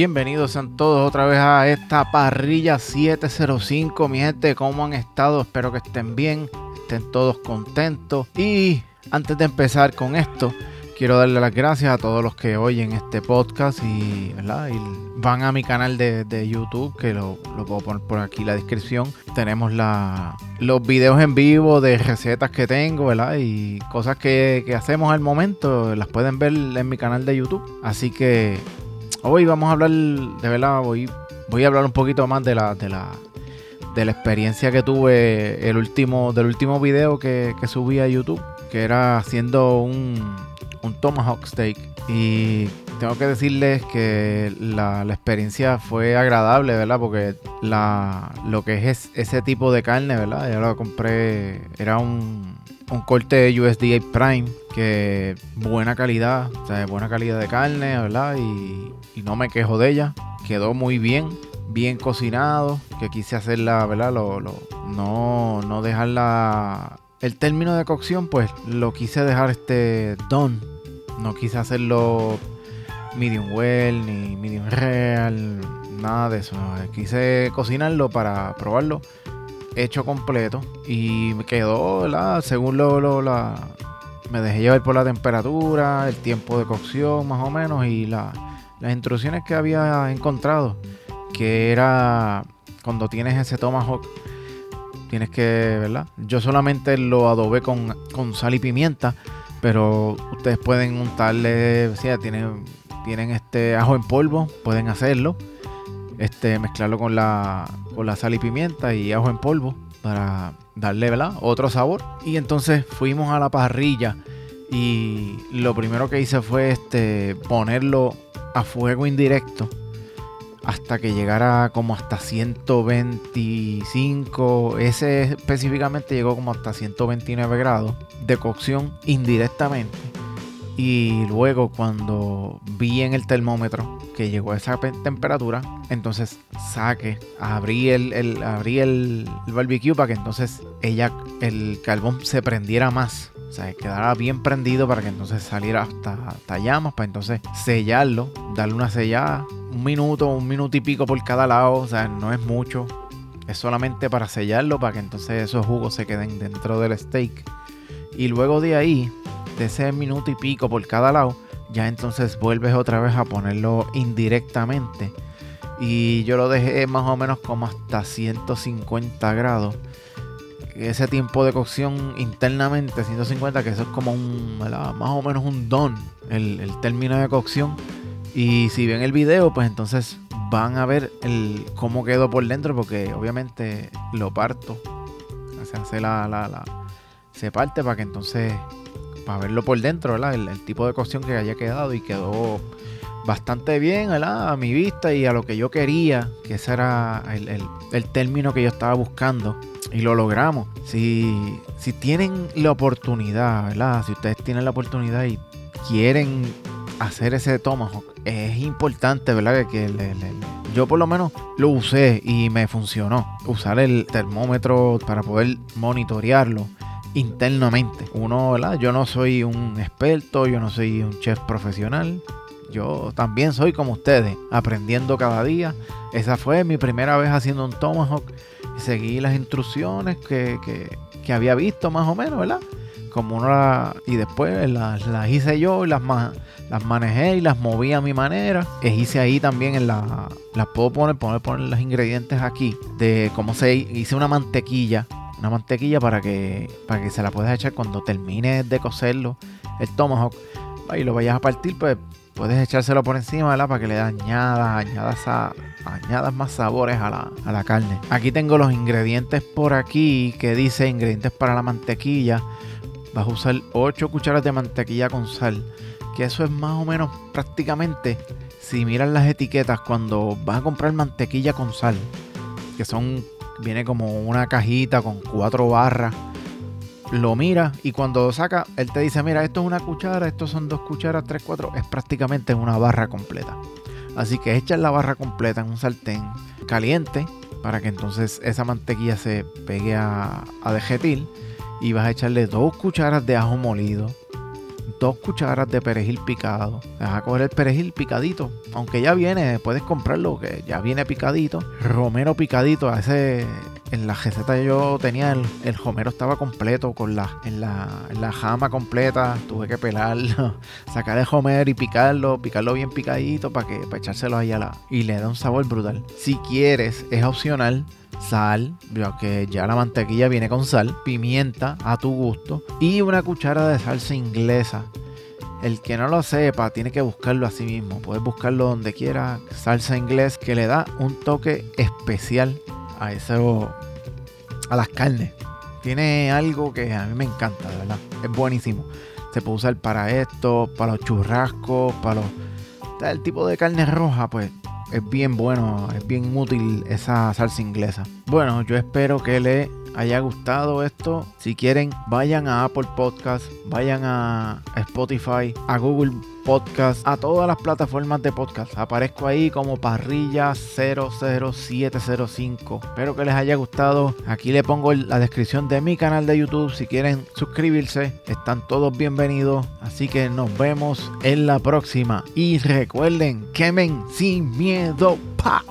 Bienvenidos sean todos otra vez a esta parrilla 705. Mi gente, ¿cómo han estado? Espero que estén bien, estén todos contentos. Y antes de empezar con esto, quiero darle las gracias a todos los que oyen este podcast y, van a mi canal de, YouTube, que lo, puedo poner por aquí en la descripción. Tenemos los videos en vivo de recetas que tengo, ¿verdad? Y cosas que hacemos al momento, las pueden ver en mi canal de YouTube. Así que Hoy vamos a hablar, de verdad, voy, voy a hablar un poquito más de la, de la, de la experiencia que tuve el último, del último video que, subí a YouTube, que era haciendo un, un Tomahawk Steak. Y tengo que decirles que la, experiencia fue agradable, ¿verdad? Porque la, lo que es ese tipo de carne, ¿verdad? Yo lo compré, era un, un corte de USDA Prime, que buena calidad, o sea, buena calidad de carne, ¿verdad? Y, no me quejo de ella. Quedó muy bien, bien cocinado, que quise hacerla, ¿verdad? Lo, no, no dejarla... El término de cocción, pues lo quise dejar este done. No quise hacerlo medium well ni medium real, nada de eso. Quise cocinarlo para probarlo hecho completo y me quedó, ¿verdad? Según lo, lo la, me dejé llevar por la temperatura, el tiempo de cocción más o menos y la, las instrucciones que había encontrado, que era cuando tienes ese tomahawk, tienes que, ¿verdad? Yo solamente lo adobé con, con sal y pimienta, pero ustedes pueden untarle, o sea, tienen, tienen este ajo en polvo, pueden hacerlo este, mezclarlo con la, con la sal y pimienta y ajo en polvo para darle ¿verdad? otro sabor. Y entonces fuimos a la parrilla y lo primero que hice fue este, ponerlo a fuego indirecto hasta que llegara como hasta 125. Ese específicamente llegó como hasta 129 grados de cocción indirectamente. Y luego cuando vi en el termómetro que llegó a esa temperatura, entonces saqué, abrí el, el, abrí el, barbecue para que entonces ella, el carbón se prendiera más. O sea, quedara bien prendido para que entonces saliera hasta, hasta llamas, para entonces sellarlo, darle una sellada, un minuto, un minuto y pico por cada lado, o sea, no es mucho. Es solamente para sellarlo, para que entonces esos jugos se queden dentro del steak. Y luego de ahí, ese minuto y pico por cada lado, ya entonces vuelves otra vez a ponerlo indirectamente. Y yo lo dejé más o menos como hasta 150 grados. Ese tiempo de cocción internamente, 150, que eso es como un, más o menos un don, el, el término de cocción. Y si ven el video, pues entonces van a ver el, cómo quedó por dentro, porque obviamente lo parto. Se hace la, la, la, se parte para que entonces para verlo por dentro. El, tipo de cocción que haya quedado y quedó bastante bien. A mi vista y a lo que yo quería, que ese era el, término que yo estaba buscando y lo logramos. Si, tienen la oportunidad. Si ustedes tienen la oportunidad y quieren hacer ese tomahawk, es importante. Que, yo por lo menos lo usé y me funcionó. Usar el termómetro para poder monitorearlo internamente. Uno, ¿verdad? Yo no soy un experto, yo no soy un chef profesional. Yo también soy como ustedes, aprendiendo cada día. Esa fue mi primera vez haciendo un tomahawk. Seguí las instrucciones que, había visto más o menos, ¿verdad? Como uno la, y después las, hice yo las, las manejé y las moví a mi manera. E hice ahí también en la, las puedo poner, poner, poner los ingredientes aquí de cómo se hice una mantequilla una mantequilla para que, para que se la puedas echar cuando termines de cocerlo, el tomahawk, y lo vayas a partir, pues puedes echárselo por encima, ¿verdad? Para que le añadas, añadas, añadas más sabores a la, a la carne. Aquí tengo los ingredientes por aquí que dice ingredientes para la mantequilla. Vas a usar 8 cucharas de mantequilla con sal. Que eso es más o menos prácticamente, si miras las etiquetas, cuando vas a comprar mantequilla con sal, que son viene como una cajita con cuatro barras. Lo mira y cuando saca, él te dice, mira, esto es una cuchara, esto son dos cucharas, tres, cuatro. Es prácticamente una barra completa. Así que echas la barra completa en un sartén caliente para que entonces esa mantequilla se pegue a, a dejetil. Y vas a echarle dos cucharas de ajo molido, dos cucharas de perejil picado. Vas a coger el perejil picadito, aunque ya viene, puedes comprarlo, que ya viene picadito. Romero picadito, a ese en la receta yo tenía el, el romero estaba completo con la en, la en la jama completa tuve que pelarlo sacar el romero y picarlo picarlo bien picadito para que para echárselo ahí a la y le da un sabor brutal si quieres es opcional sal, ya que ya la mantequilla viene con sal, pimienta a tu gusto y una cuchara de salsa inglesa. El que no lo sepa tiene que buscarlo así mismo. Puedes buscarlo donde quiera. Salsa inglés que le da un toque especial a eso, a las carnes. Tiene algo que a mí me encanta, verdad. Es buenísimo. Se puede usar para esto, para los churrascos, para los... El tipo de carne roja, pues es bien bueno, es bien útil esa salsa inglesa. Bueno, yo espero que le haya gustado esto. Si quieren, vayan a Apple Podcast, vayan a Spotify, a Google Podcast, a todas las plataformas de podcast. Aparezco ahí como Parrilla 00705. Espero que les haya gustado. Aquí le pongo la descripción de mi canal de YouTube. Si quieren suscribirse, están todos bienvenidos. Así que nos vemos en la próxima. Y recuerden, quemen sin miedo. ¡Pa!